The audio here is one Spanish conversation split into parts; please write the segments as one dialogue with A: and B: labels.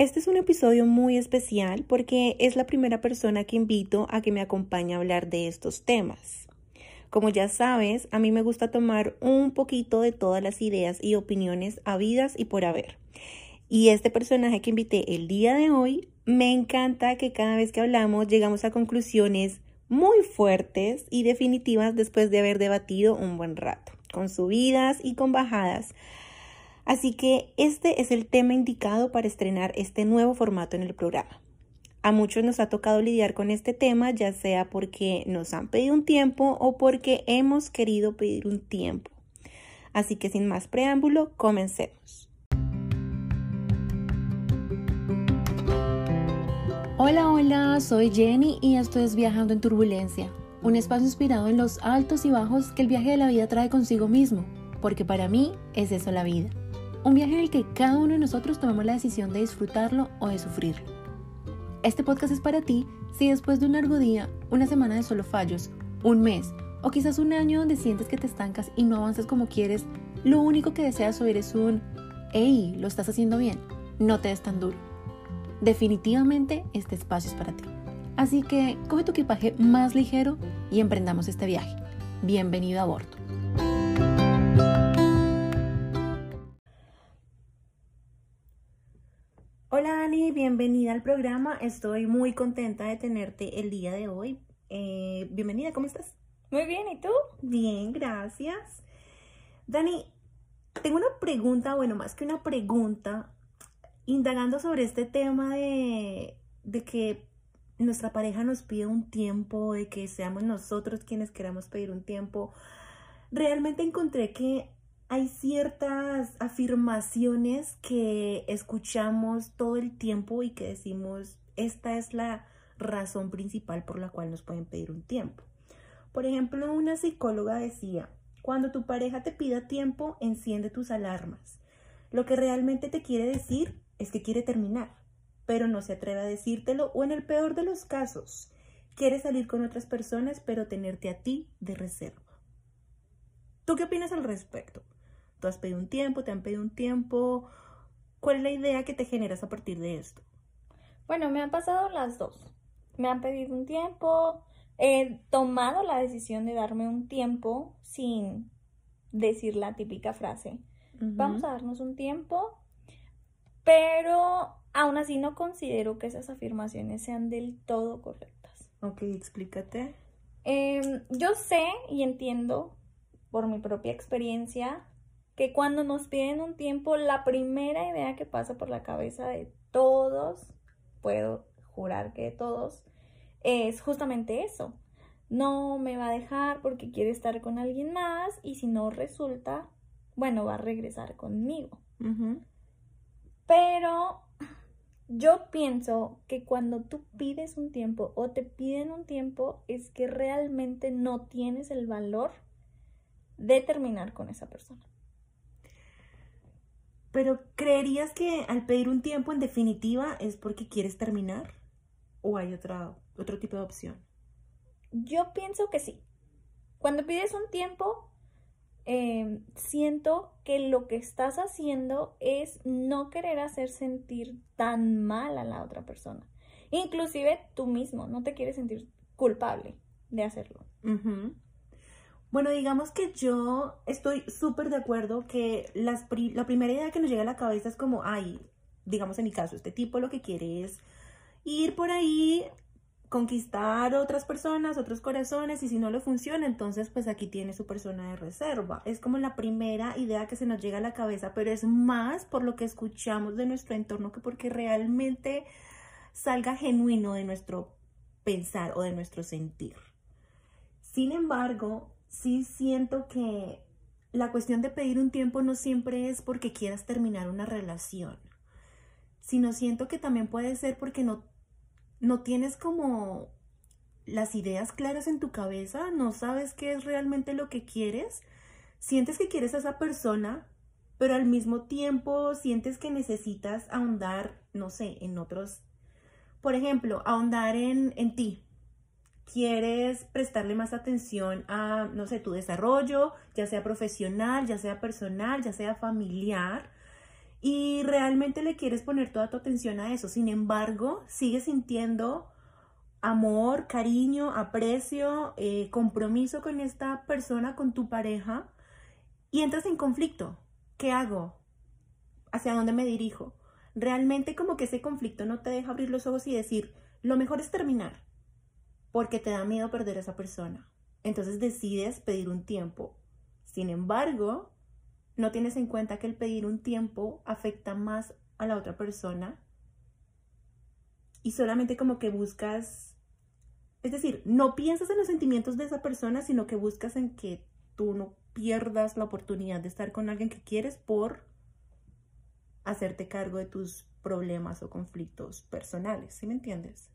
A: Este es un episodio muy especial porque es la primera persona que invito a que me acompañe a hablar de estos temas. Como ya sabes, a mí me gusta tomar un poquito de todas las ideas y opiniones habidas y por haber. Y este personaje que invité el día de hoy, me encanta que cada vez que hablamos llegamos a conclusiones muy fuertes y definitivas después de haber debatido un buen rato, con subidas y con bajadas Así que este es el tema indicado para estrenar este nuevo formato en el programa. A muchos nos ha tocado lidiar con este tema, ya sea porque nos han pedido un tiempo o porque hemos querido pedir un tiempo. Así que sin más preámbulo, comencemos.
B: Hola, hola, soy Jenny y esto es Viajando en Turbulencia, un espacio inspirado en los altos y bajos que el viaje de la vida trae consigo mismo, porque para mí es eso la vida. Un viaje en el que cada uno de nosotros tomamos la decisión de disfrutarlo o de sufrirlo. Este podcast es para ti si después de un largo día, una semana de solo fallos, un mes o quizás un año donde sientes que te estancas y no avanzas como quieres, lo único que deseas oír es un ¡Hey! Lo estás haciendo bien, no te des tan duro. Definitivamente este espacio es para ti. Así que coge tu equipaje más ligero y emprendamos este viaje. Bienvenido a bordo.
A: Bienvenida al programa. Estoy muy contenta de tenerte el día de hoy. Eh, bienvenida, ¿cómo estás?
C: Muy bien, ¿y tú?
A: Bien, gracias. Dani, tengo una pregunta, bueno, más que una pregunta, indagando sobre este tema de, de que nuestra pareja nos pide un tiempo, de que seamos nosotros quienes queramos pedir un tiempo. Realmente encontré que hay ciertas afirmaciones que escuchamos todo el tiempo y que decimos, esta es la razón principal por la cual nos pueden pedir un tiempo. Por ejemplo, una psicóloga decía, cuando tu pareja te pida tiempo, enciende tus alarmas. Lo que realmente te quiere decir es que quiere terminar, pero no se atreve a decírtelo o en el peor de los casos, quiere salir con otras personas pero tenerte a ti de reserva. ¿Tú qué opinas al respecto? Tú has pedido un tiempo, te han pedido un tiempo. ¿Cuál es la idea que te generas a partir de esto?
C: Bueno, me han pasado las dos. Me han pedido un tiempo, he tomado la decisión de darme un tiempo sin decir la típica frase. Vamos a darnos un tiempo, pero aún así no considero que esas afirmaciones sean del todo correctas.
A: Ok, explícate.
C: Em, yo sé y entiendo por mi propia experiencia que cuando nos piden un tiempo, la primera idea que pasa por la cabeza de todos, puedo jurar que de todos, es justamente eso. No me va a dejar porque quiere estar con alguien más y si no resulta, bueno, va a regresar conmigo. Pero yo pienso que cuando tú pides un tiempo o te piden un tiempo es que realmente no tienes el valor de terminar con esa persona.
A: Pero ¿creerías que al pedir un tiempo en definitiva es porque quieres terminar? ¿O hay otra, otro tipo de opción?
C: Yo pienso que sí. Cuando pides un tiempo, em, siento que lo que estás haciendo es no querer hacer sentir tan mal a la otra persona. Inclusive tú mismo, no te quieres sentir culpable de hacerlo.
A: Bueno, digamos que yo estoy súper de acuerdo que las la primera idea que nos llega a la cabeza es como, ay, digamos en mi caso, este tipo lo que quiere es ir por ahí, conquistar otras personas, otros corazones, y si no le funciona, entonces pues aquí tiene su persona de reserva. Es como la primera idea que se nos llega a la cabeza, pero es más por lo que escuchamos de nuestro entorno que porque realmente salga genuino de nuestro pensar o de nuestro sentir. Sin embargo, sí siento que la cuestión de pedir un tiempo no siempre es porque quieras terminar una relación, sino siento que también puede ser porque no, no tienes como las ideas claras en tu cabeza, no sabes qué es realmente lo que quieres, sientes que quieres a esa persona, pero al mismo tiempo sientes que necesitas ahondar, no sé, en otros, por ejemplo, ahondar en, en ti, quieres prestarle más atención a, no sé, tu desarrollo, ya sea profesional, ya sea personal, ya sea familiar. y realmente le quieres poner toda tu atención a eso. Sin embargo, sigues sintiendo amor, cariño, aprecio, eh, compromiso con esta persona, con tu pareja, y entras en conflicto. ¿Qué hago? ¿Hacia dónde me dirijo? Realmente como que ese conflicto no te deja abrir los ojos y decir, lo mejor es terminar, porque te da miedo perder a esa persona. Entonces decides pedir un tiempo. Sin embargo, no tienes en cuenta que el pedir un tiempo afecta más a la otra persona y solamente como que buscas, es decir, no piensas en los sentimientos de esa persona, sino que buscas en que tú no pierdas la oportunidad de estar con alguien que quieres por hacerte cargo de tus problemas o conflictos personales, ¿sí me entiendes?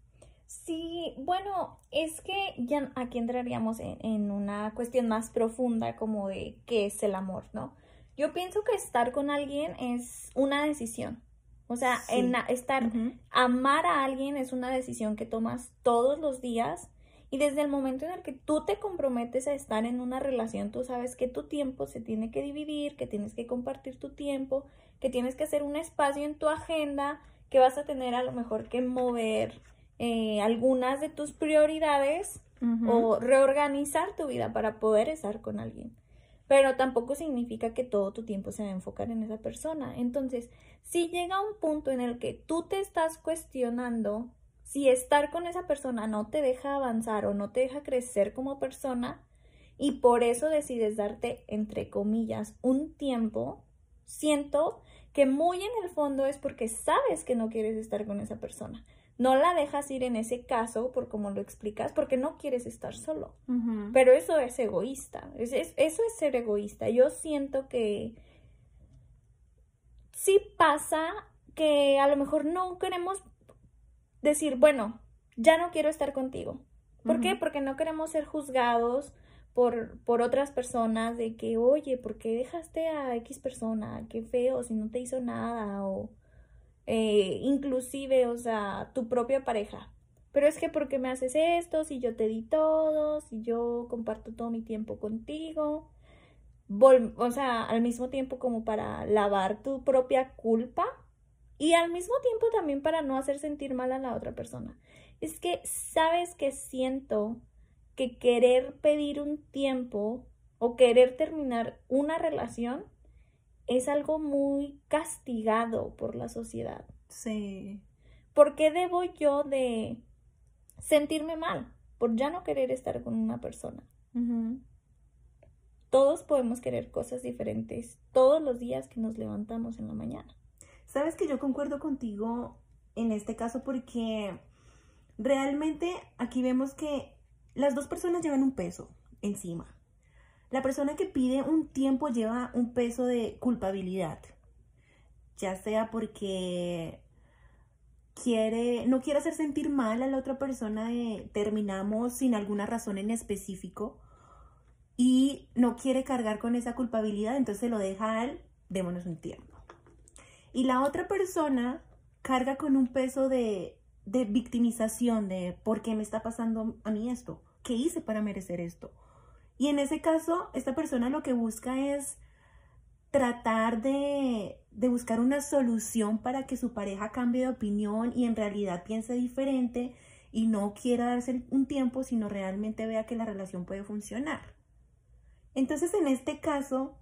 C: Sí, bueno, es que ya aquí entraríamos en, en, una cuestión más profunda como de qué es el amor, ¿no? Yo pienso que estar con alguien es una decisión. O sea, en estar, amar a alguien es una decisión que tomas todos los días y desde el momento en el que tú te comprometes a estar en una relación, tú sabes que tu tiempo se tiene que dividir, que tienes que compartir tu tiempo, que tienes que hacer un espacio en tu agenda, que vas a tener a lo mejor que mover eh, algunas de tus prioridades o reorganizar tu vida para poder estar con alguien. Pero tampoco significa que todo tu tiempo se va a enfocar en esa persona. Entonces, si llega un punto en el que tú te estás cuestionando si estar con esa persona no te deja avanzar o no te deja crecer como persona y por eso decides darte, entre comillas, un tiempo, siento que muy en el fondo es porque sabes que no quieres estar con esa persona no la dejas ir en ese caso, por como lo explicas, porque no quieres estar solo. Pero eso es egoísta, eso es ser egoísta. Yo siento que sí pasa que a lo mejor no queremos decir, bueno, ya no quiero estar contigo. ¿Por qué? Porque no queremos ser juzgados por, por otras personas de que, oye, ¿por qué dejaste a X persona? Qué feo, si no te hizo nada o eh, inclusive, o sea, tu propia pareja. Pero es que porque me haces esto, si yo te di todo, si yo comparto todo mi tiempo contigo, o sea, al mismo tiempo como para lavar tu propia culpa y al mismo tiempo también para no hacer sentir mal a la otra persona. Es que sabes que siento que querer pedir un tiempo o querer terminar una relación es algo muy castigado por la sociedad.
A: Sí.
C: ¿Por qué debo yo de sentirme mal por ya no querer estar con una persona? Todos podemos querer cosas diferentes todos los días que nos levantamos en la mañana.
A: Sabes que yo concuerdo contigo en este caso porque realmente aquí vemos que las dos personas llevan un peso encima. La persona que pide un tiempo lleva un peso de culpabilidad, ya sea porque quiere, no quiere hacer sentir mal a la otra persona de terminamos sin alguna razón en específico y no quiere cargar con esa culpabilidad, entonces lo deja al démonos un tiempo. Y la otra persona carga con un peso de, de victimización, de por qué me está pasando a mí esto, qué hice para merecer esto y en ese caso, esta persona lo que busca es tratar de, buscar una solución para que su pareja cambie de opinión y en realidad piense diferente y no quiera darse un tiempo, sino realmente vea que la relación puede funcionar. Entonces, en este caso,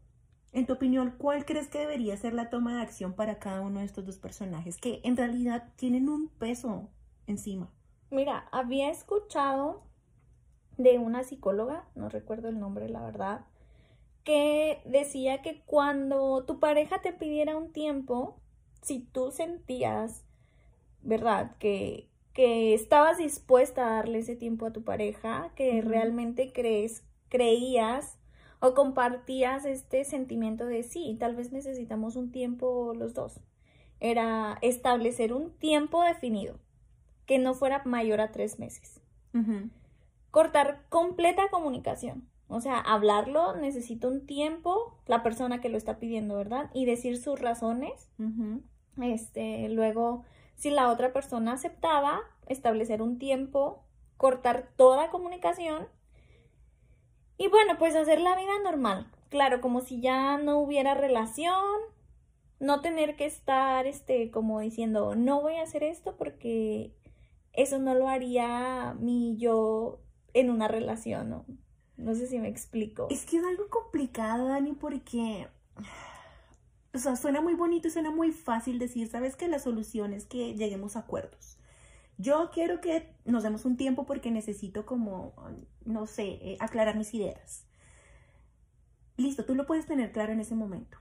A: en tu opinión, ¿cuál crees que debería ser la toma de acción para cada uno de estos dos personajes que en realidad tienen un peso encima?
C: Mira, había escuchado de una psicóloga, no recuerdo el nombre, la verdad, que decía que cuando tu pareja te pidiera un tiempo, si tú sentías, ¿verdad? Que, que estabas dispuesta a darle ese tiempo a tu pareja, que realmente crees, creías o compartías este sentimiento de sí, tal vez necesitamos un tiempo los dos. Era establecer un tiempo definido, que no fuera mayor a tres meses. Cortar completa comunicación. O sea, hablarlo necesita un tiempo, la persona que lo está pidiendo, ¿verdad? Y decir sus razones. Este, luego, si la otra persona aceptaba, establecer un tiempo, cortar toda comunicación. Y bueno, pues hacer la vida normal. Claro, como si ya no hubiera relación, no tener que estar, este, como diciendo, no voy a hacer esto porque eso no lo haría mi yo en una relación, ¿no? No sé si me explico.
A: Es que es algo complicado, Dani, porque... O sea, suena muy bonito y suena muy fácil decir, ¿sabes que La solución es que lleguemos a acuerdos. Yo quiero que nos demos un tiempo porque necesito como, no sé, eh, aclarar mis ideas. Listo, tú lo puedes tener claro en ese momento.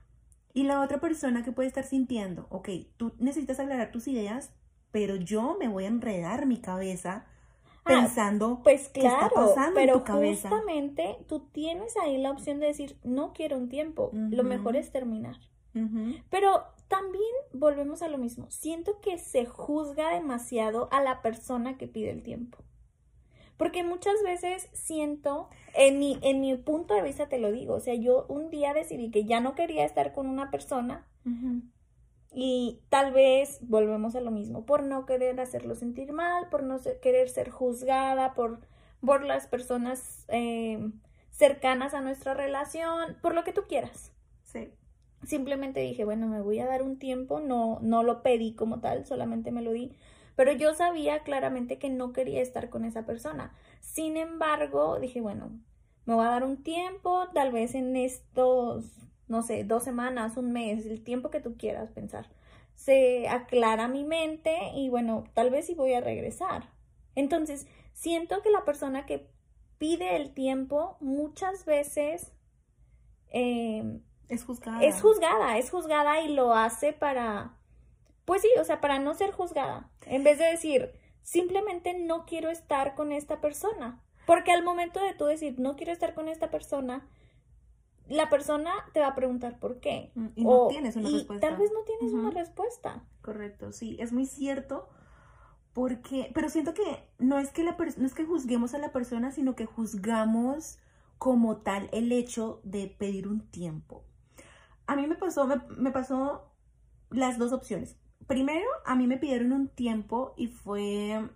A: Y la otra persona que puede estar sintiendo, ok, tú necesitas aclarar tus ideas, pero yo me voy a enredar mi cabeza pensando
C: Pues
A: qué está
C: claro,
A: en
C: pero
A: tu cabeza.
C: justamente tú tienes ahí la opción de decir, no quiero un tiempo, lo mejor es terminar. Pero también volvemos a lo mismo. Siento que se juzga demasiado a la persona que pide el tiempo. Porque muchas veces siento, en mi, en mi punto de vista te lo digo, o sea, yo un día decidí que ya no quería estar con una persona. Y tal vez volvemos a lo mismo, por no querer hacerlo sentir mal, por no se- querer ser juzgada, por, por las personas eh, cercanas a nuestra relación, por lo que tú quieras
A: Sí.
C: simplemente dije, bueno, me voy a dar un tiempo, no, no lo pedí como tal, solamente me lo di, pero yo sabía claramente que no quería estar con esa persona. Sin embargo, dije, bueno, me voy a dar un tiempo, tal vez en estos, no sé, dos semanas, un mes, el tiempo que tú quieras pensar. Se aclara mi mente y bueno, tal vez sí voy a regresar. Entonces, siento que la persona que pide el tiempo muchas veces... eh,
A: Es juzgada.
C: es juzgada, es juzgada y lo hace para, pues sí, o sea, para no ser juzgada. En vez de decir, simplemente no quiero estar con esta persona. Porque al momento de tú decir, no quiero estar con esta persona, la persona te va a preguntar por qué.
A: Mm, Y no
C: O-
A: tienes una
C: y
A: respuesta.
C: Tal vez no tienes una respuesta.
A: Correcto, sí, es muy cierto. Porque, pero siento que no es que la no es que juzguemos a la persona, sino que juzgamos como tal el hecho de pedir un tiempo. A mí me pasó, me, me pasó las dos opciones. Primero, a mí me pidieron un tiempo y fue,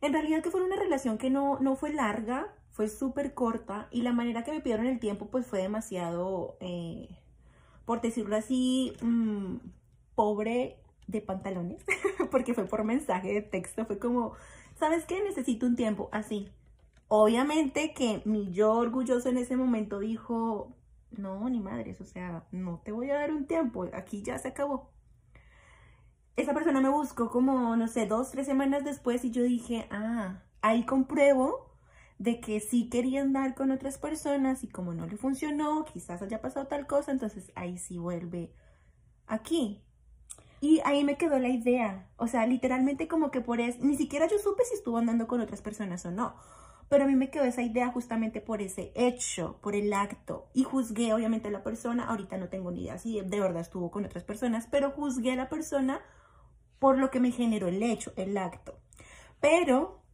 A: en realidad que fue una relación que no, no fue larga, fue súper corta y la manera que me pidieron el tiempo pues fue demasiado, eh, por decirlo así, mm, pobre de pantalones, porque fue por mensaje de texto, fue como, ¿sabes qué? Necesito un tiempo, así. Obviamente que mi yo orgulloso en ese momento dijo, no, ni madres, o sea, no te voy a dar un tiempo, aquí ya se acabó. Esa persona me buscó como, no sé, dos, tres semanas después y yo dije, ah, ahí compruebo de que sí quería andar con otras personas y como no le funcionó, quizás haya pasado tal cosa, entonces ahí sí vuelve aquí. Y ahí me quedó la idea, o sea, literalmente como que por eso, ni siquiera yo supe si estuvo andando con otras personas o no, pero a mí me quedó esa idea justamente por ese hecho, por el acto, y juzgué obviamente a la persona, ahorita no tengo ni idea si de verdad estuvo con otras personas, pero juzgué a la persona por lo que me generó el hecho, el acto. Pero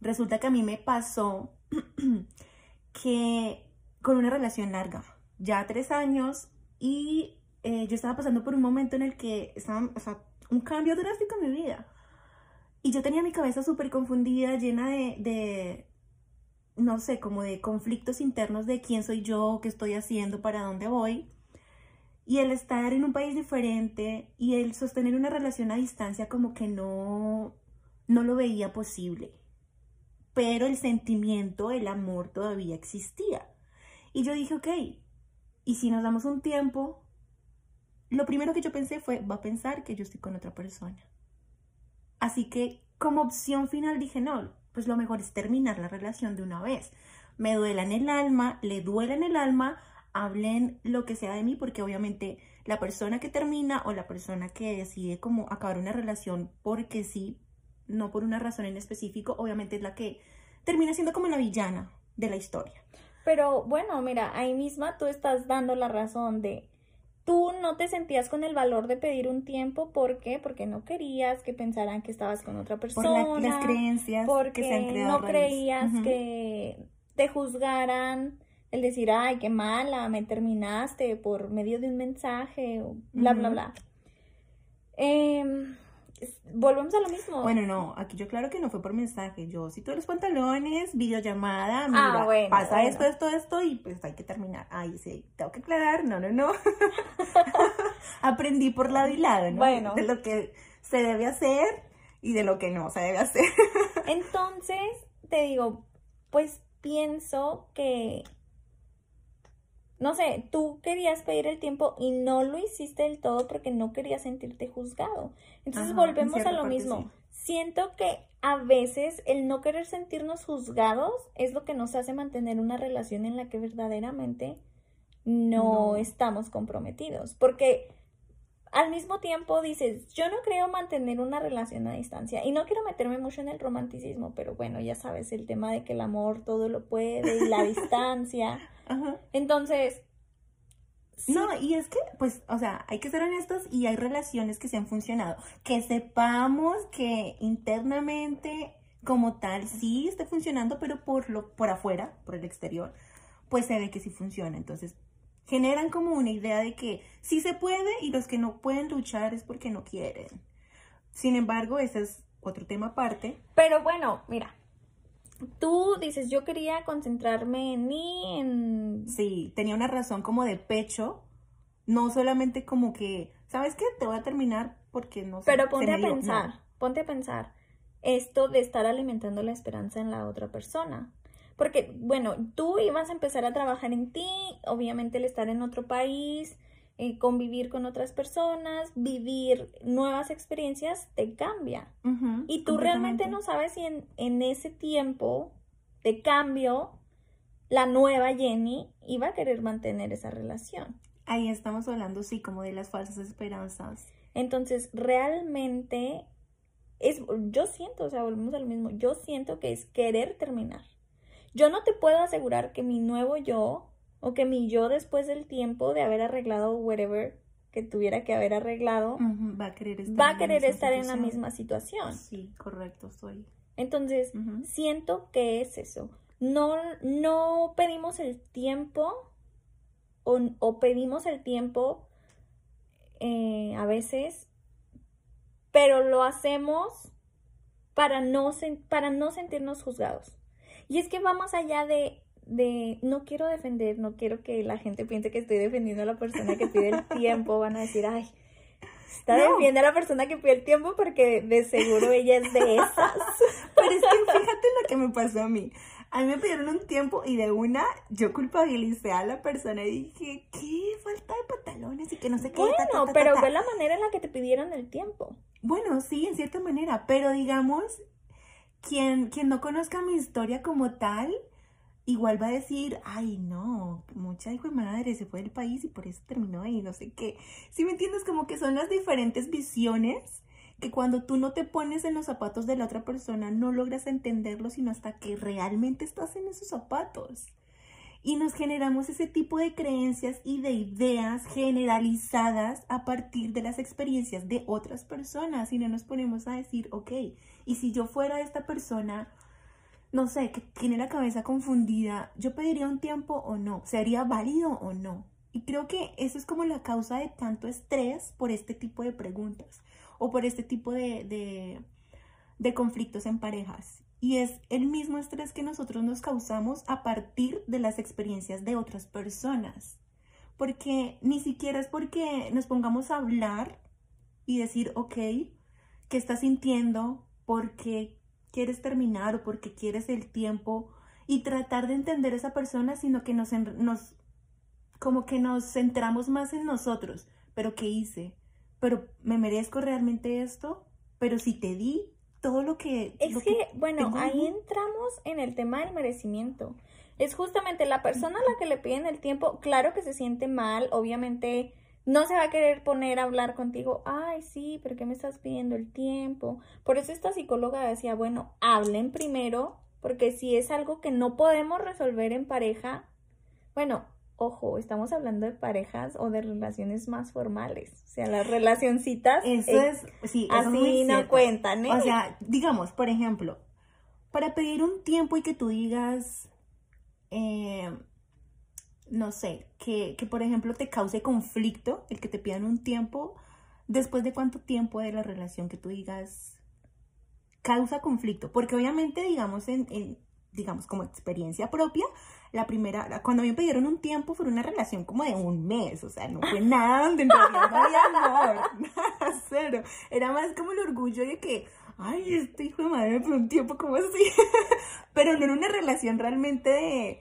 A: resulta que a mí me pasó que con una relación larga, ya tres años, y eh, yo estaba pasando por un momento en el que estaba, o sea, un cambio drástico en mi vida. Y yo tenía mi cabeza súper confundida, llena de, de, no sé, como de conflictos internos de quién soy yo, qué estoy haciendo, para dónde voy. Y el estar en un país diferente y el sostener una relación a distancia como que no, no lo veía posible. Pero el sentimiento, el amor todavía existía. Y yo dije, ok, y si nos damos un tiempo, lo primero que yo pensé fue, va a pensar que yo estoy con otra persona. Así que como opción final dije, no, pues lo mejor es terminar la relación de una vez. Me duela en el alma, le duela en el alma, hablen lo que sea de mí, porque obviamente la persona que termina o la persona que decide como acabar una relación porque sí, no por una razón en específico, obviamente es la que termina siendo como la villana de la historia.
C: Pero bueno, mira, ahí misma tú estás dando la razón de tú no te sentías con el valor de pedir un tiempo, ¿por qué? Porque no querías que pensaran que estabas con otra
A: Por
C: persona.
A: la- las creencias
C: porque
A: que se han creado.
C: no creías que te juzgaran el decir, ay, qué mala, me terminaste por medio de un mensaje, o bla, bla, bla. Es- volvemos a lo mismo.
A: Bueno, no, aquí yo claro que no fue por mensaje. Yo sí tuve los pantalones, videollamada, mira,
C: Ah, bueno,
A: pasa
C: bueno.
A: esto, esto, esto y pues hay que terminar. Ay, sí, tengo que aclarar, no, no, no. aprendí por lado y lado, ¿no?
C: Bueno.
A: De lo que se debe hacer y de lo que no se debe hacer.
C: Entonces, te digo, pues pienso que, no sé, tú querías pedir el tiempo y no lo hiciste del todo porque no querías sentirte juzgado. Entonces
A: Ajá, en
C: volvemos a lo mismo.
A: sí.
C: Siento que a veces el no querer sentirnos juzgados es lo que nos hace mantener una relación en la que verdaderamente no,
A: No.
C: estamos comprometidos. Porque al mismo tiempo dices, yo no creo mantener una relación a distancia y no quiero meterme mucho en el romanticismo, pero bueno, ya sabes, el tema de que el amor todo lo puede y la distancia.
A: Ajá.
C: Entonces, sí,
A: No, y es que, pues, o sea, hay que ser honestos y hay relaciones que se han funcionado. Que sepamos que internamente, como tal, sí está funcionando, pero por lo, por afuera, por el exterior, pues se ve que sí funciona. Entonces, generan como una idea de que sí se puede y los que no pueden luchar es porque no quieren. Sin embargo, ese es otro tema aparte.
C: pero bueno, mira, tú dices, yo quería concentrarme en mí, en...
A: Sí, tenía una razón como de pecho, no solamente como que, ¿sabes qué? Te voy a terminar porque no sé.
C: Pero ponte a
A: dio". No.
C: pensar, ponte a pensar esto de estar alimentando la esperanza en la otra persona. Porque, bueno, tú ibas a empezar a trabajar en ti, obviamente el estar en otro país, eh, convivir con otras personas, vivir nuevas experiencias, te cambia. Y tú realmente no sabes si en, en ese tiempo de cambio, la nueva Jenny iba a querer mantener esa relación.
A: Ahí estamos hablando, sí, como de las falsas esperanzas.
C: Entonces, realmente es, yo siento, o sea, volvemos a lo mismo, yo siento que es querer terminar. Yo no te puedo asegurar que mi nuevo yo o que mi yo después del tiempo de haber arreglado whatever que tuviera que haber arreglado
A: Va a querer estar
C: va a
A: en la
C: querer
A: misma
C: estar en la
A: situación.
C: misma situación.
A: Sí, correcto, estoy.
C: Entonces, siento que es eso. No, no pedimos el tiempo o, o pedimos el tiempo eh, a veces, pero lo hacemos para no, para no sentirnos juzgados. Y es que va más allá de, de, no quiero defender, no quiero que la gente piense que estoy defendiendo a la persona que pide el tiempo, van a decir, ay, está
A: No.
C: defendiendo a la persona que pide el tiempo porque de seguro ella es de esas.
A: Pero es que fíjate lo que me pasó a mí. A mí me pidieron un tiempo y de una yo culpabilicé a la persona y dije, qué falta de pantalones y que no sé qué. ta, ta,
C: Bueno,
A: ta,
C: pero
A: ta, ta".
C: ve la manera en la que te pidieron el tiempo.
A: Bueno, sí, en cierta manera, pero digamos, quien, quien no conozca mi historia como tal, igual va a decir, ay, no, mucha hijo de madre se fue del país y por eso terminó ahí, no sé qué. Si me entiendes? Como que son las diferentes visiones que cuando tú no te pones en los zapatos de la otra persona, no logras entenderlo, sino hasta que realmente estás en esos zapatos. Y nos generamos ese tipo de creencias y de ideas generalizadas a partir de las experiencias de otras personas y no nos ponemos a decir, ok, y si yo fuera esta persona, no sé, que tiene la cabeza confundida, ¿yo pediría un tiempo o no? ¿Sería válido o no? Y creo que eso es como la causa de tanto estrés por este tipo de preguntas o por este tipo de, de, de conflictos en parejas. Y es el mismo estrés que nosotros nos causamos a partir de las experiencias de otras personas. Porque ni siquiera es porque nos pongamos a hablar y decir, ok, ¿qué estás sintiendo? ¿Por qué quieres terminar o por qué quieres el tiempo? Y tratar de entender a esa persona, sino que nos, nos como que nos centramos más en nosotros. ¿Pero qué hice? ¿Pero me merezco realmente esto? ¿Pero si te di todo lo que...
C: Es
A: lo
C: que, bueno, ahí? entramos en el tema del merecimiento. Es justamente la persona a la que le piden el tiempo, claro que se siente mal, obviamente no se va a querer poner a hablar contigo, ay, sí, pero ¿qué me estás pidiendo el tiempo? Por eso esta psicóloga decía, bueno, hablen primero, porque si es algo que no podemos resolver en pareja, bueno, ojo, estamos hablando de parejas o de relaciones más formales, o sea, las relacioncitas
A: Eso
C: eh,
A: es, sí, eso es muy
C: así no cuentan, ¿eh?
A: O sea, digamos, por ejemplo, para pedir un tiempo y que tú digas, eh, no sé, que, que por ejemplo te cause conflicto el que te pidan un tiempo, después de cuánto tiempo de la relación que tú digas causa conflicto, porque obviamente, digamos, en, en- digamos, como experiencia propia, la primera, cuando me pidieron un tiempo fue una relación como de un mes, o sea, no fue nada donde no había amor, nada, cero. Era más como el orgullo de que, ay, este hijo de madre por un tiempo como así, pero no era una relación realmente de,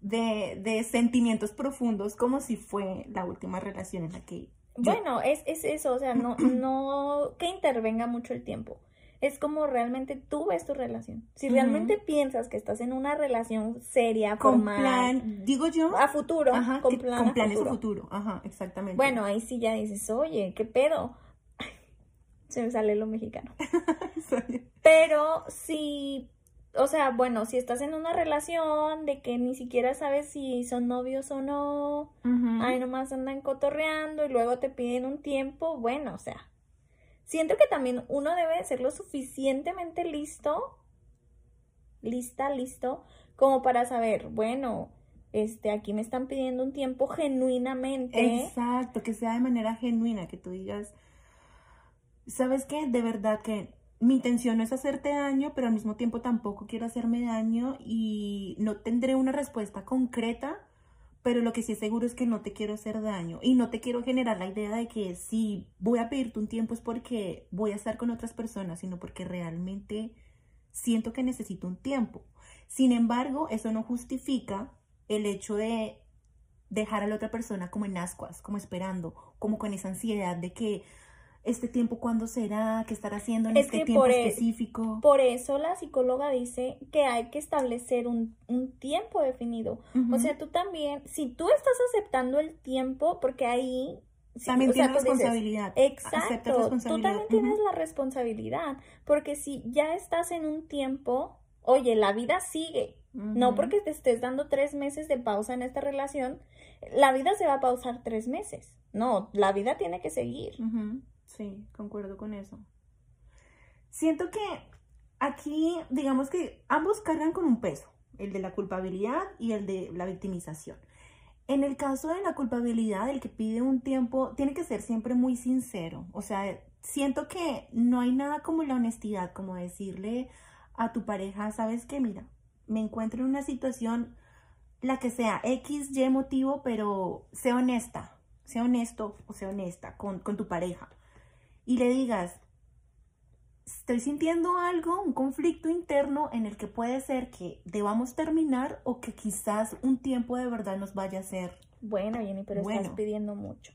A: de, de sentimientos profundos como si fue la última relación en la que... yo-
C: Bueno, es, es eso, o sea, no, no que intervenga mucho el tiempo. Es como realmente tú ves tu relación. Si realmente piensas que estás en una relación seria,
A: con
C: formal,
A: plan, digo yo,
C: a futuro,
A: ajá,
C: con
A: que-
C: plan
A: con
C: a
A: planes
C: futuro.
A: a futuro, ajá, exactamente.
C: Bueno, ahí sí ya dices, oye, ¿qué pedo? Se me sale lo mexicano. Pero si, o sea, bueno, si estás en una relación de que ni siquiera sabes si son novios o no,
A: Ujú.
C: ahí nomás andan cotorreando y luego te piden un tiempo, bueno, o sea, siento que también uno debe de ser lo suficientemente listo, lista, listo, como para saber, bueno, este, aquí me están pidiendo un tiempo genuinamente.
A: Exacto, que sea de manera genuina, que tú digas, ¿sabes qué? De verdad que mi intención no es hacerte daño, pero al mismo tiempo tampoco quiero hacerme daño y no tendré una respuesta concreta, pero lo que sí es seguro es que no te quiero hacer daño y no te quiero generar la idea de que si voy a pedirte un tiempo es porque voy a estar con otras personas, sino porque realmente siento que necesito un tiempo. Sin embargo, eso no justifica el hecho de dejar a la otra persona como en ascuas, como esperando, como con esa ansiedad de que este tiempo cuándo será, qué estará haciendo en
C: Es
A: este tiempo
C: por e-
A: específico.
C: Por eso la psicóloga dice que hay que establecer un, un tiempo definido. O sea, tú también, si tú estás aceptando el tiempo, porque ahí... si-
A: también
C: sea,
A: tienes
C: dices,
A: responsabilidad.
C: Exacto, tú también tienes la responsabilidad, porque si ya estás en un tiempo, oye, la vida sigue. No porque te estés dando tres meses de pausa en esta relación, la vida se va a pausar tres meses. No, la vida tiene que seguir.
A: Sí, concuerdo con eso. Siento que aquí, digamos que ambos cargan con un peso, el de la culpabilidad y el de la victimización. En el caso de la culpabilidad, el que pide un tiempo tiene que ser siempre muy sincero. O sea, siento que no hay nada como la honestidad, como decirle a tu pareja, sabes qué, mira, me encuentro en una situación, la que sea, X, Y motivo, pero sé honesta, sé honesto o sé honesta con, con tu pareja. Y le digas, estoy sintiendo algo, un conflicto interno en el que puede ser que debamos terminar o que quizás un tiempo de verdad nos vaya a ser.
C: Bueno, Jenny, pero estás pidiendo mucho.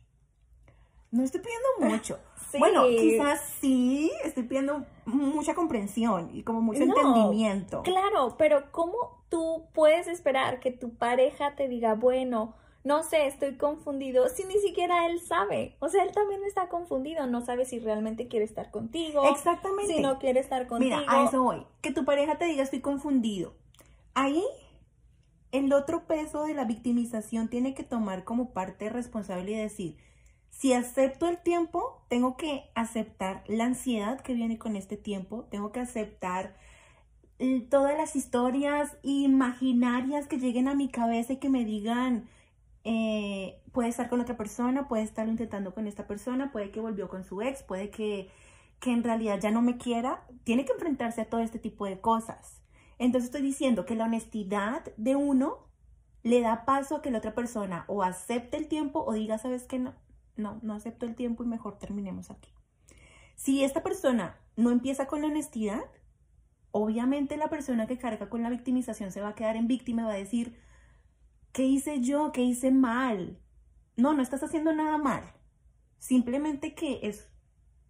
A: No estoy pidiendo mucho.
C: Sí.
A: Bueno, quizás sí, estoy pidiendo mucha comprensión y como mucho
C: No,
A: entendimiento.
C: Claro, pero ¿cómo tú puedes esperar que tu pareja te diga, bueno, no sé, estoy confundido, si ni siquiera él sabe? O sea, él también está confundido, no sabe si realmente quiere estar contigo,
A: Exactamente.
C: si no quiere estar contigo.
A: Mira, a eso voy. Que tu pareja te diga estoy confundido. Ahí el otro peso de la victimización tiene que tomar como parte responsable y decir, si acepto el tiempo, tengo que aceptar la ansiedad que viene con este tiempo, tengo que aceptar eh, todas las historias imaginarias que lleguen a mi cabeza y que me digan, eh, puede estar con otra persona, puede estar intentando con esta persona, puede que volvió con su ex, puede que, que en realidad ya no me quiera, tiene que enfrentarse a todo este tipo de cosas. Entonces estoy diciendo que la honestidad de uno le da paso a que la otra persona o acepte el tiempo o diga, sabes que no, no, no acepto el tiempo y mejor terminemos aquí. Si esta persona no empieza con la honestidad, obviamente la persona que carga con la victimización se va a quedar en víctima y va a decir, ¿qué hice yo? ¿Qué hice mal? No, no estás haciendo nada mal. Simplemente que es,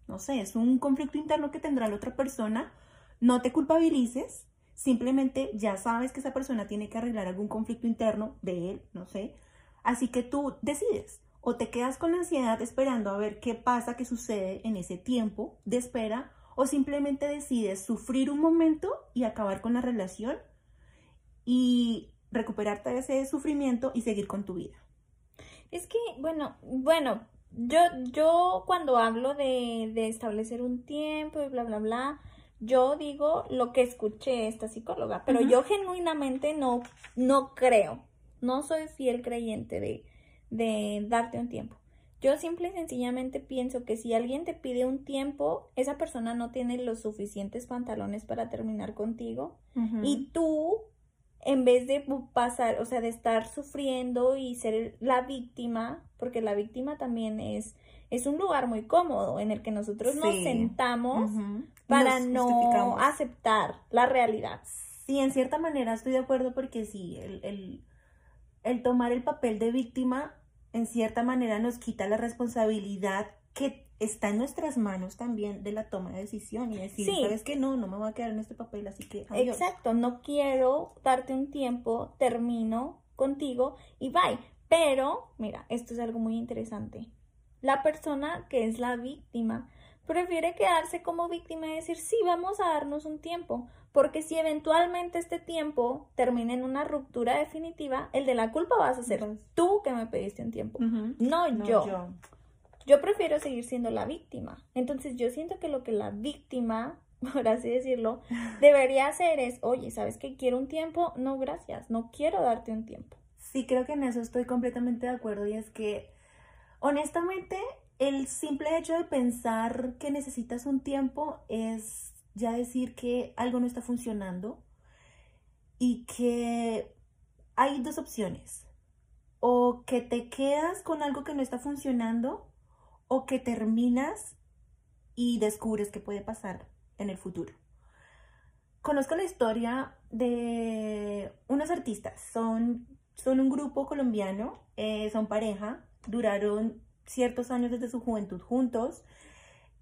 A: no sé, es un conflicto interno que tendrá la otra persona. No te culpabilices. Simplemente ya sabes que esa persona tiene que arreglar algún conflicto interno de él, no sé. Así que tú decides. O te quedas con la ansiedad esperando a ver qué pasa, qué sucede en ese tiempo de espera, o simplemente decides sufrir un momento y acabar con la relación y recuperarte de ese sufrimiento y seguir con tu vida.
C: Es que, bueno, bueno, yo, yo cuando hablo de, de establecer un tiempo y bla, bla, bla, yo digo lo que escuché esta psicóloga, pero yo genuinamente no, no creo, no soy fiel creyente de, de darte un tiempo. Yo simple y sencillamente pienso que si alguien te pide un tiempo, esa persona no tiene los suficientes pantalones para terminar contigo y tú en vez de pasar, o sea, de estar sufriendo y ser la víctima, porque la víctima también es, es un lugar muy cómodo en el que nosotros nos sentamos para no aceptar la realidad.
A: Sí, en cierta manera estoy de acuerdo porque sí, el, el tomar el papel de víctima, en cierta manera nos quita la responsabilidad que está en nuestras manos también de la toma de decisión y decir, sabes que no, no me voy a quedar en este papel, así que
C: Exacto, no quiero darte un tiempo, termino contigo y bye. Pero, mira, esto es algo muy interesante. La persona que es la víctima prefiere quedarse como víctima y decir, sí, vamos a darnos un tiempo, porque si eventualmente este tiempo termina en una ruptura definitiva, el de la culpa vas a ser tú que me pediste un tiempo, no, yo. Yo prefiero seguir siendo la víctima. Entonces yo siento que lo que la víctima, por así decirlo, debería hacer es, oye, ¿sabes qué? Quiero un tiempo. No, gracias, no quiero darte un tiempo.
A: Sí, creo que en eso estoy completamente de acuerdo y es que, honestamente, el simple hecho de pensar que necesitas un tiempo es ya decir que algo no está funcionando y que hay dos opciones. O que te quedas con algo que no está funcionando o que terminas y descubres qué puede pasar en el futuro. Conozco la historia de unos artistas, son, son un grupo colombiano, eh, son pareja, duraron ciertos años desde su juventud juntos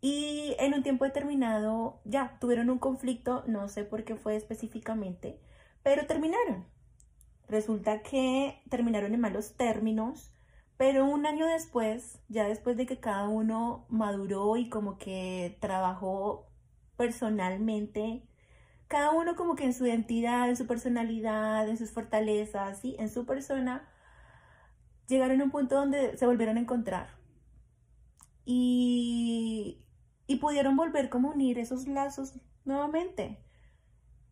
A: y en un tiempo determinado ya tuvieron un conflicto, no sé por qué fue específicamente, pero terminaron. Resulta que terminaron en malos términos pero un año después, ya después de que cada uno maduró y como que trabajó personalmente, cada uno como que en su identidad, en su personalidad, en sus fortalezas, ¿sí? en su persona, llegaron a un punto donde se volvieron a encontrar. Y, y pudieron volver como unir esos lazos nuevamente.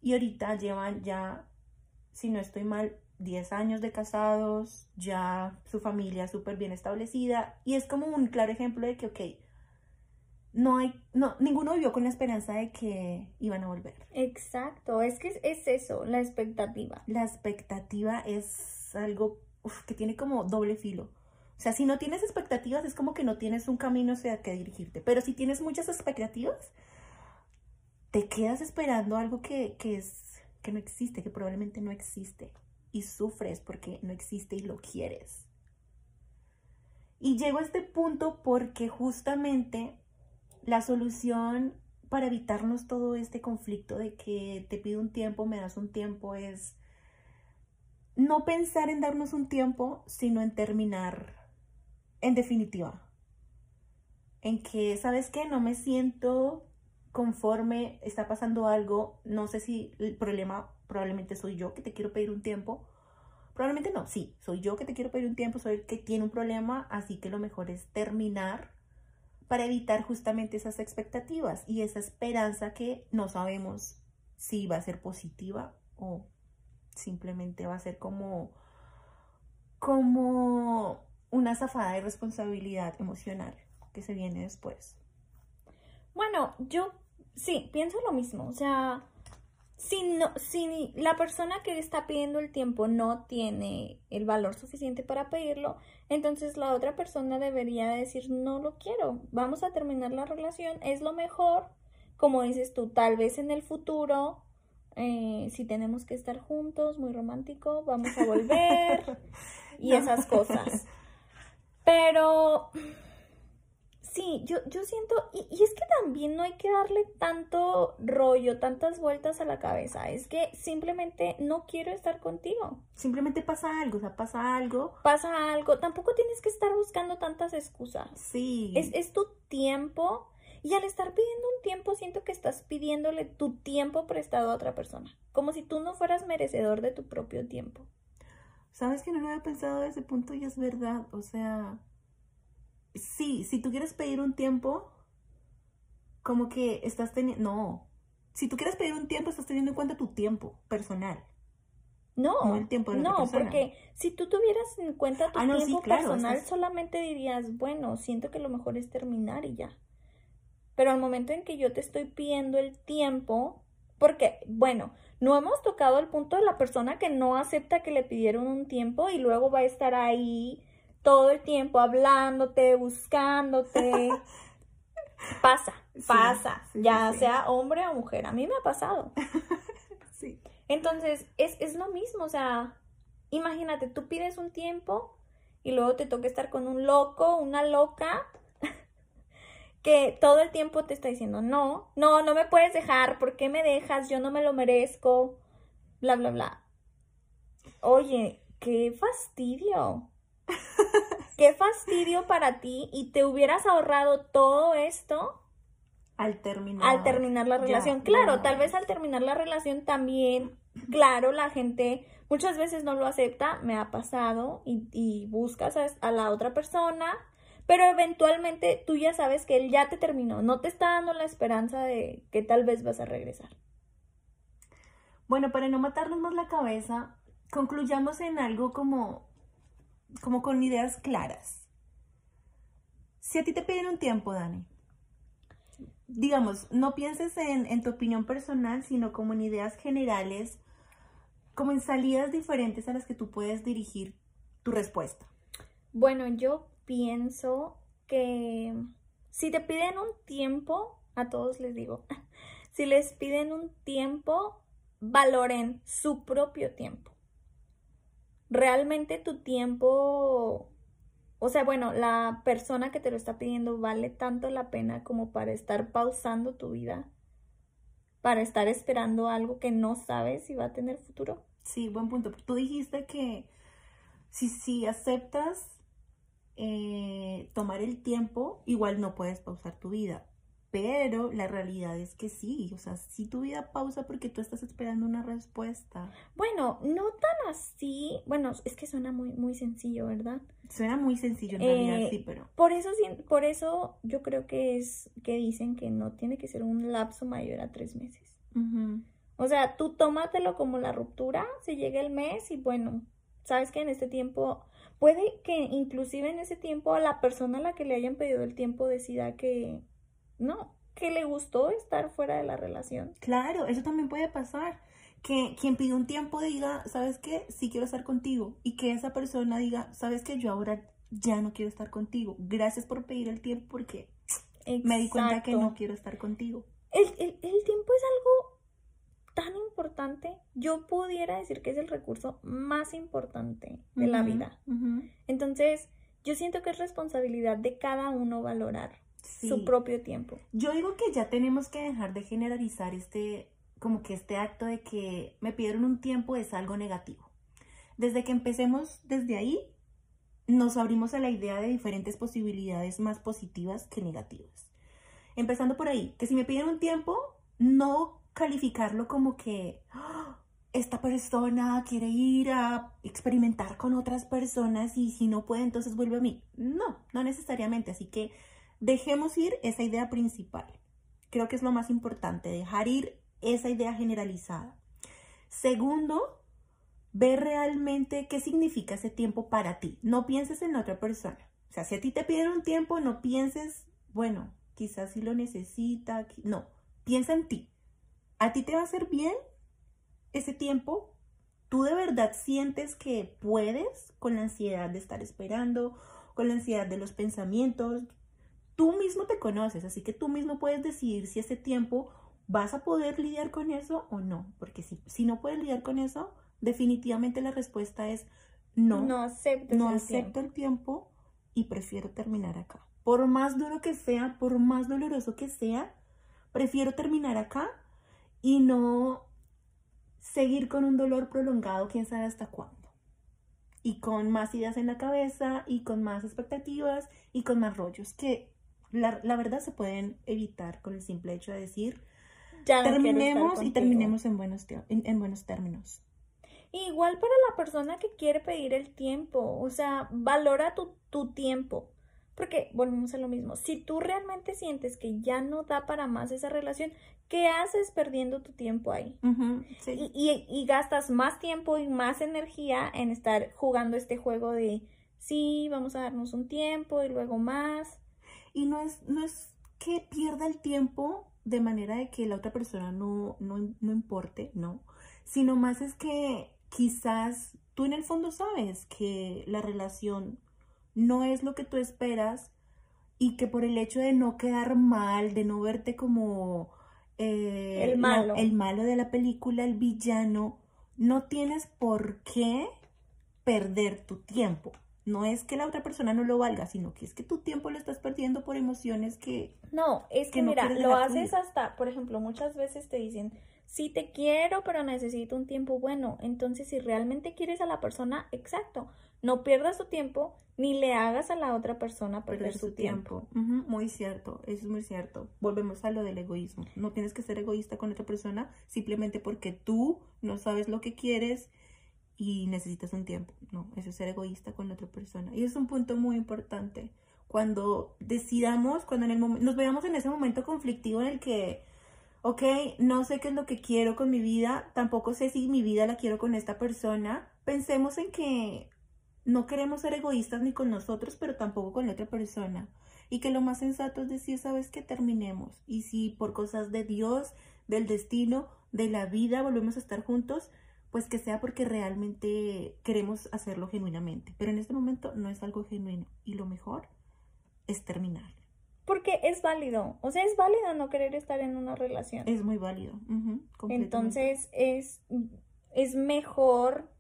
A: Y ahorita llevan ya, si no estoy mal, 10 años de casados, ya su familia súper bien establecida y es como un claro ejemplo de que, ok, no hay, no, ninguno vivió con la esperanza de que iban a volver.
C: Exacto, es que es, eso, la expectativa.
A: La expectativa es algo que tiene como doble filo. O sea, si no tienes expectativas es como que no tienes un camino hacia que dirigirte, pero si tienes muchas expectativas, te quedas esperando algo que, que es, que no existe, que probablemente no existe y sufres porque no existe y lo quieres. Y llego a este punto porque justamente la solución para evitarnos todo este conflicto de que te pido un tiempo, me das un tiempo, es no pensar en darnos un tiempo, sino en terminar en definitiva. En que, ¿sabes qué? No me siento conforme, está pasando algo, no sé si el problema probablemente soy yo que te quiero pedir un tiempo. Probablemente no, sí, soy yo que te quiero pedir un tiempo, soy el que tiene un problema, así que lo mejor es terminar para evitar justamente esas expectativas y esa esperanza que no sabemos si va a ser positiva o simplemente va a ser como, como una zafada de responsabilidad emocional que se viene después.
C: Bueno, yo sí, pienso lo mismo, o sea, si, no, si la persona que está pidiendo el tiempo no tiene el valor suficiente para pedirlo, entonces la otra persona debería decir, no lo quiero, vamos a terminar la relación, es lo mejor, como dices tú, tal vez en el futuro, eh, si tenemos que estar juntos, muy romántico, vamos a volver y esas cosas. Pero Sí, yo, yo siento, y, y, es que también no hay que darle tanto rollo, tantas vueltas a la cabeza, es que simplemente no quiero estar contigo.
A: Simplemente pasa algo, o sea, pasa algo.
C: Pasa algo, tampoco tienes que estar buscando tantas excusas.
A: Sí.
C: Es, es tu tiempo y al estar pidiendo un tiempo siento que estás pidiéndole tu tiempo prestado a otra persona, como si tú no fueras merecedor de tu propio tiempo.
A: Sabes que no lo había pensado de ese punto y es verdad, o sea sí, si tú quieres pedir un tiempo, como que estás teniendo, no, si tú quieres pedir un tiempo, estás teniendo en cuenta tu tiempo personal.
C: No, no, el tiempo de no porque si tú tuvieras en cuenta tu ah, tiempo personal, solamente dirías, bueno, siento que lo mejor es terminar y ya. Pero al momento en que yo te estoy pidiendo el tiempo, Porque, bueno, no hemos tocado el punto de la persona que no acepta que le pidieron un tiempo y luego va a estar ahí todo el tiempo hablándote, buscándote. pasa, pasa, ya sea hombre o mujer. A mí me ha pasado.
A: Sí.
C: Entonces, es, es lo mismo, o sea, imagínate, tú pides un tiempo y luego te toca estar con un loco, una loca, que todo el tiempo te está diciendo, no, no, no me puedes dejar, ¿por qué me dejas? Yo no me lo merezco, bla, bla, bla. Oye, qué fastidio. Qué fastidio para ti y te hubieras ahorrado todo esto
A: Al terminar.
C: al terminar la relación.
A: ya
C: claro, tal vez al terminar la relación también, claro, la gente muchas veces no lo acepta, me ha pasado, y, y buscas a, a la otra persona, pero eventualmente tú ya sabes que él ya te terminó, no te está dando la esperanza de que tal vez vas a regresar.
A: Bueno, para no matarnos más la cabeza, concluyamos en algo como, como con ideas claras. Si a ti te piden un tiempo, Dani, digamos, no pienses en, tu opinión personal, sino como en ideas generales, como en salidas diferentes a las que tú puedes dirigir tu respuesta.
C: Bueno, yo pienso que si te piden un tiempo, a todos les digo, si les piden un tiempo, valoren su propio tiempo. Realmente tu tiempo, o sea, bueno, la persona que te lo está pidiendo vale tanto la pena como para estar pausando tu vida, para estar esperando algo que no sabes si va a tener futuro.
A: Sí, buen punto. Tú dijiste que si, si aceptas eh, tomar el tiempo, igual no puedes pausar tu vida. Pero la realidad es que sí, o sea, si tu vida pausa porque tú estás esperando una respuesta.
C: Bueno, no tan así. Bueno, es que suena muy, muy sencillo, ¿verdad?
A: Suena muy sencillo en
C: Eh,
A: realidad, sí, pero
C: Por eso, sí- por eso yo creo que es que dicen que no tiene que ser un lapso mayor a tres meses. O sea, tú tómatelo como la ruptura, se llega el mes y bueno, sabes que en este tiempo, puede que inclusive en ese tiempo a la persona a la que le hayan pedido el tiempo decida que no, que le gustó estar fuera de la relación.
A: claro, eso también puede pasar. Que quien pide un tiempo diga, ¿sabes qué? Sí quiero estar contigo. Y que esa persona diga, ¿sabes qué? Yo ahora ya no quiero estar contigo. Gracias por pedir el tiempo porque me di cuenta que no quiero estar contigo.
C: El, el- el tiempo es algo tan importante. Yo pudiera decir que es el recurso más importante de la vida. Entonces, yo siento que es responsabilidad de cada uno valorar
A: Sí.
C: su propio tiempo.
A: Yo digo que ya tenemos que dejar de generalizar este, como que este acto de que me pidieron un tiempo es algo negativo. Desde que empecemos desde ahí, nos abrimos a la idea de diferentes posibilidades más positivas que negativas. Empezando por ahí, que si me piden un tiempo, no calificarlo como que "Ah, esta persona quiere ir a experimentar con otras personas y si no puede, entonces vuelve a mí. No, no necesariamente. Así que dejemos ir esa idea principal. Creo que es lo más importante, dejar ir esa idea generalizada. Segundo, ver realmente qué significa ese tiempo para ti. No pienses en otra persona. O sea, si a ti te piden un tiempo, no pienses, bueno, quizás si lo necesita. No, piensa en ti. ¿A ti te va a hacer bien ese tiempo? ¿Tú de verdad sientes que puedes con la ansiedad de estar esperando, con la ansiedad de los pensamientos? Tú mismo te conoces, así que tú mismo puedes decidir si ese tiempo vas a poder lidiar con eso o no. Porque si, si no puedes lidiar con eso, definitivamente la respuesta es no.
C: No aceptes
A: No
C: el
A: acepto
C: tiempo.
A: el tiempo y prefiero terminar acá. Por más duro que sea, por más doloroso que sea, prefiero terminar acá y no seguir con un dolor prolongado, quién sabe hasta cuándo. Y con más ideas en la cabeza y con más expectativas y con más rollos que la, la verdad se pueden evitar con el simple hecho de decir
C: Ya no
A: terminemos y terminemos en buenos, en- en buenos términos.
C: Igual para la persona que quiere pedir el tiempo, o sea, valora tu, tu tiempo. Porque volvemos a lo mismo. Si tú realmente sientes que ya no da para más esa relación, ¿qué haces perdiendo tu tiempo ahí?
A: Sí.
C: Y, y- y gastas más tiempo y más energía en estar jugando este juego de sí, vamos a darnos un tiempo y luego más.
A: Y no es, no es que pierda el tiempo de manera de que la otra persona no, no, no importe, no, sino más es que quizás tú en el fondo sabes que la relación no es lo que tú esperas y que por el hecho de no quedar mal, de no verte como eh,
C: El
A: la-
C: malo.
A: el malo de la película, el villano, no tienes por qué perder tu tiempo. No es que la otra persona no lo valga, sino que es que tu tiempo lo estás perdiendo por emociones que...
C: No, es que, mira, lo haces hasta, por ejemplo, muchas veces te dicen, sí te quiero, pero necesito un tiempo bueno. Entonces, si realmente quieres a la persona, exacto, no pierdas tu tiempo ni le hagas a la otra persona perder, su tiempo.
A: Muy cierto, eso es muy cierto. Volvemos a lo del egoísmo. No tienes que ser egoísta con otra persona simplemente porque tú no sabes lo que quieres y necesitas un tiempo. No, eso es ser egoísta con la otra persona. Y es un punto muy importante. Cuando decidamos, cuando en el nos veamos en ese momento conflictivo en el que, ok, no sé qué es lo que quiero con mi vida, tampoco sé si mi vida la quiero con esta persona, pensemos en que no queremos ser egoístas ni con nosotros, pero tampoco con la otra persona. Y que lo más sensato es decir, sabes que terminemos. Y si por cosas de Dios, del destino, de la vida volvemos a estar juntos, pues que sea porque realmente queremos hacerlo genuinamente. Pero en este momento no es algo genuino. Y lo mejor es terminar.
C: Porque es válido, o sea, es válido no querer estar en una relación.
A: Es muy válido.
C: Entonces, es, es mejor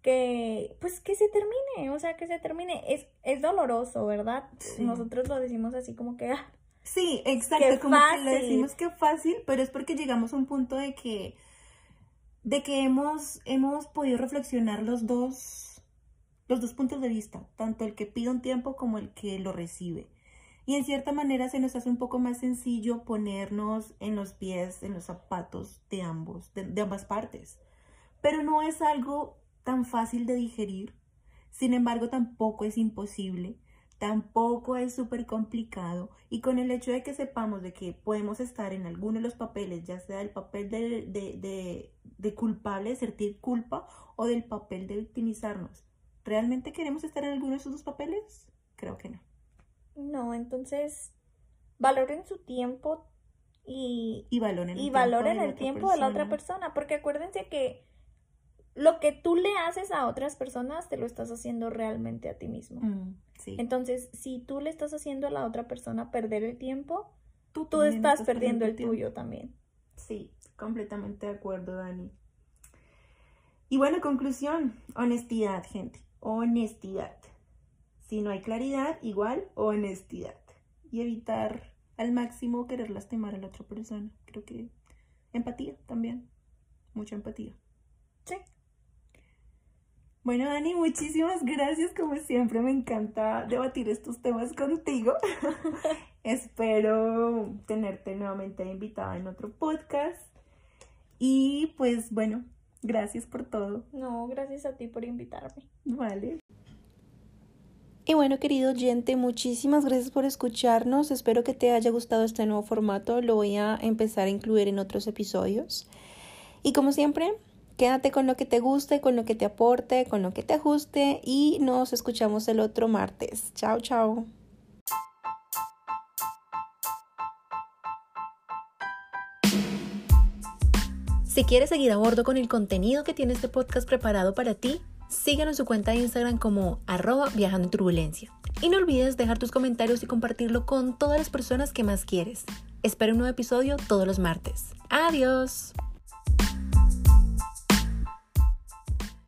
C: que, pues, que se termine, o sea, que se termine. Es, es doloroso, ¿verdad?
A: Sí.
C: Nosotros lo decimos así como que, ah,
A: Sí, exacto, como que le decimos que fácil, pero es porque llegamos a un punto de que de que hemos hemos podido reflexionar los dos los dos puntos de vista, tanto el que pide un tiempo como el que lo recibe. Y en cierta manera se nos hace un poco más sencillo ponernos en los pies, en los zapatos de ambos, de, de ambas partes. Pero no es algo tan fácil de digerir. Sin embargo, tampoco es imposible tampoco es súper complicado y con el hecho de que sepamos de que podemos estar en alguno de los papeles, ya sea el papel de, de, de, de culpable, de sentir culpa o del papel de victimizarnos, ¿realmente queremos estar en alguno de esos dos papeles? Creo que no.
C: no, entonces, valoren su tiempo y,
A: Y valoren el
C: y
A: tiempo
C: valoren
A: de la
C: el
A: otra
C: tiempo de la otra persona, porque acuérdense que lo que tú le haces a otras personas te lo estás haciendo realmente a ti mismo.
A: Mm, sí.
C: Entonces, si tú le estás haciendo a la otra persona perder el tiempo, tú
A: también
C: estás perdiendo el
A: tiempo.
C: tuyo también.
A: Sí, completamente de acuerdo, Dani. Y bueno, conclusión, honestidad, gente, honestidad. Si no hay claridad, igual honestidad. Y evitar al máximo querer lastimar a la otra persona. Creo que empatía también, mucha empatía.
C: Sí.
A: Bueno, Dani, muchísimas gracias. Como siempre, me encanta debatir estos temas contigo. Espero tenerte nuevamente invitada en otro podcast. Y pues bueno, gracias por todo.
C: No, gracias a ti por invitarme.
A: Vale.
B: Y bueno, querido oyente, muchísimas gracias por escucharnos. Espero que te haya gustado este nuevo formato. Lo voy a empezar a incluir en otros episodios. Y como siempre, quédate con lo que te guste, con lo que te aporte, con lo que te ajuste y nos escuchamos el otro martes. Chao, chao. Si quieres seguir a bordo con el contenido que tiene este podcast preparado para ti, síguenos en su cuenta de Instagram como arroba viajando en turbulencia. Y no olvides dejar tus comentarios y compartirlo con todas las personas que más quieres. Espero un nuevo episodio todos los martes. Adiós.